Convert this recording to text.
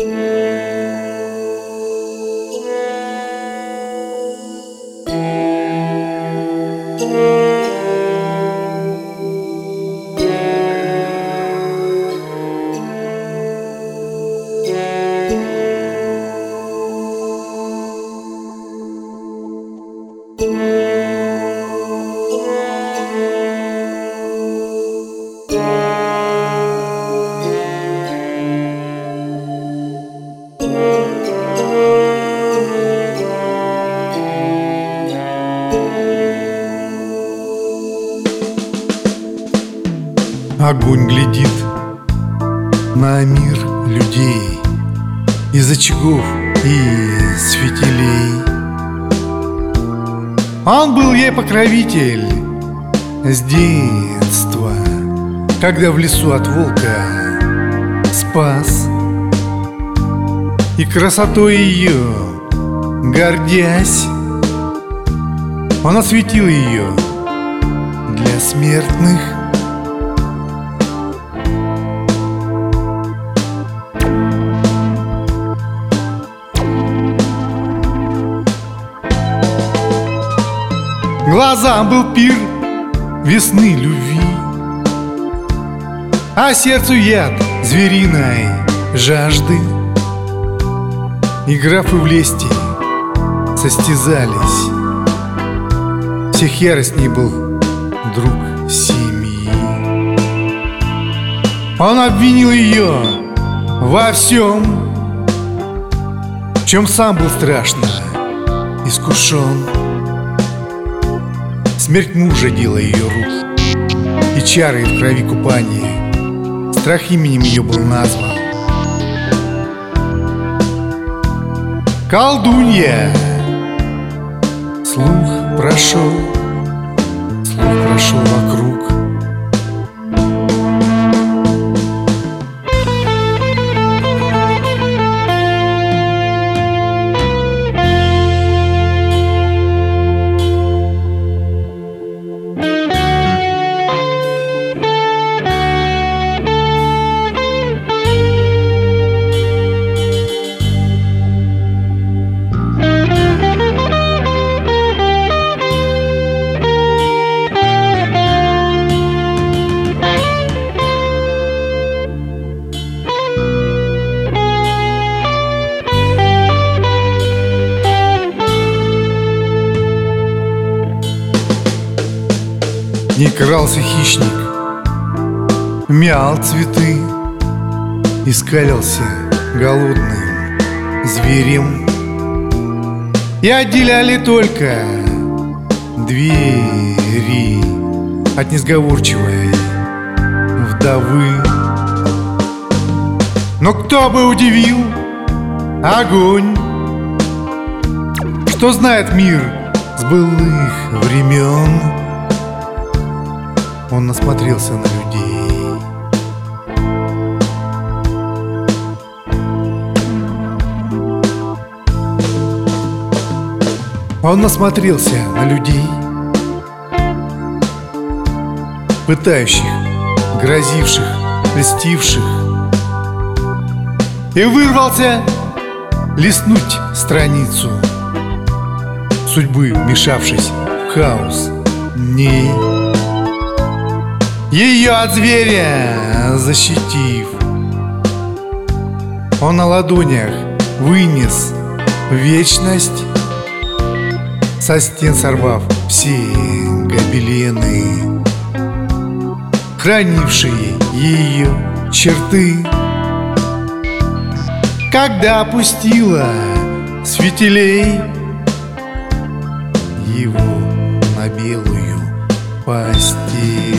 thank mm -hmm. you Огонь глядит на мир людей Из очагов и светилей Он был ей покровитель с детства Когда в лесу от волка спас. И красотой ее гордясь Он осветил ее для смертных Глазам был пир весны любви А сердцу яд звериной жажды. И графы в лести состязались Всех яростней был друг семьи. Он обвинил ее во всем В чем сам был страшно искушен Смерть мужа дело ее рук. И чары в крови купания. Страх именем ее был назван. Колдунья! Слух прошел Слух прошел вокруг Не крался хищник Мял цветы Искалился голодным зверем. И отделяли только Двери От несговорчивой вдовы. Но кто бы удивил Огонь? Что знает мир с былых времен он насмотрелся на людей. Он насмотрелся на людей Пытающих, грозивших, льстивших И вырвался листнуть страницу Судьбы, вмешавшись в хаос. Дней ее от зверя защитив. Он на ладонях вынес вечность Со стен сорвав все гобелены Хранившие ее черты. Когда опустила светилей Его на белую постель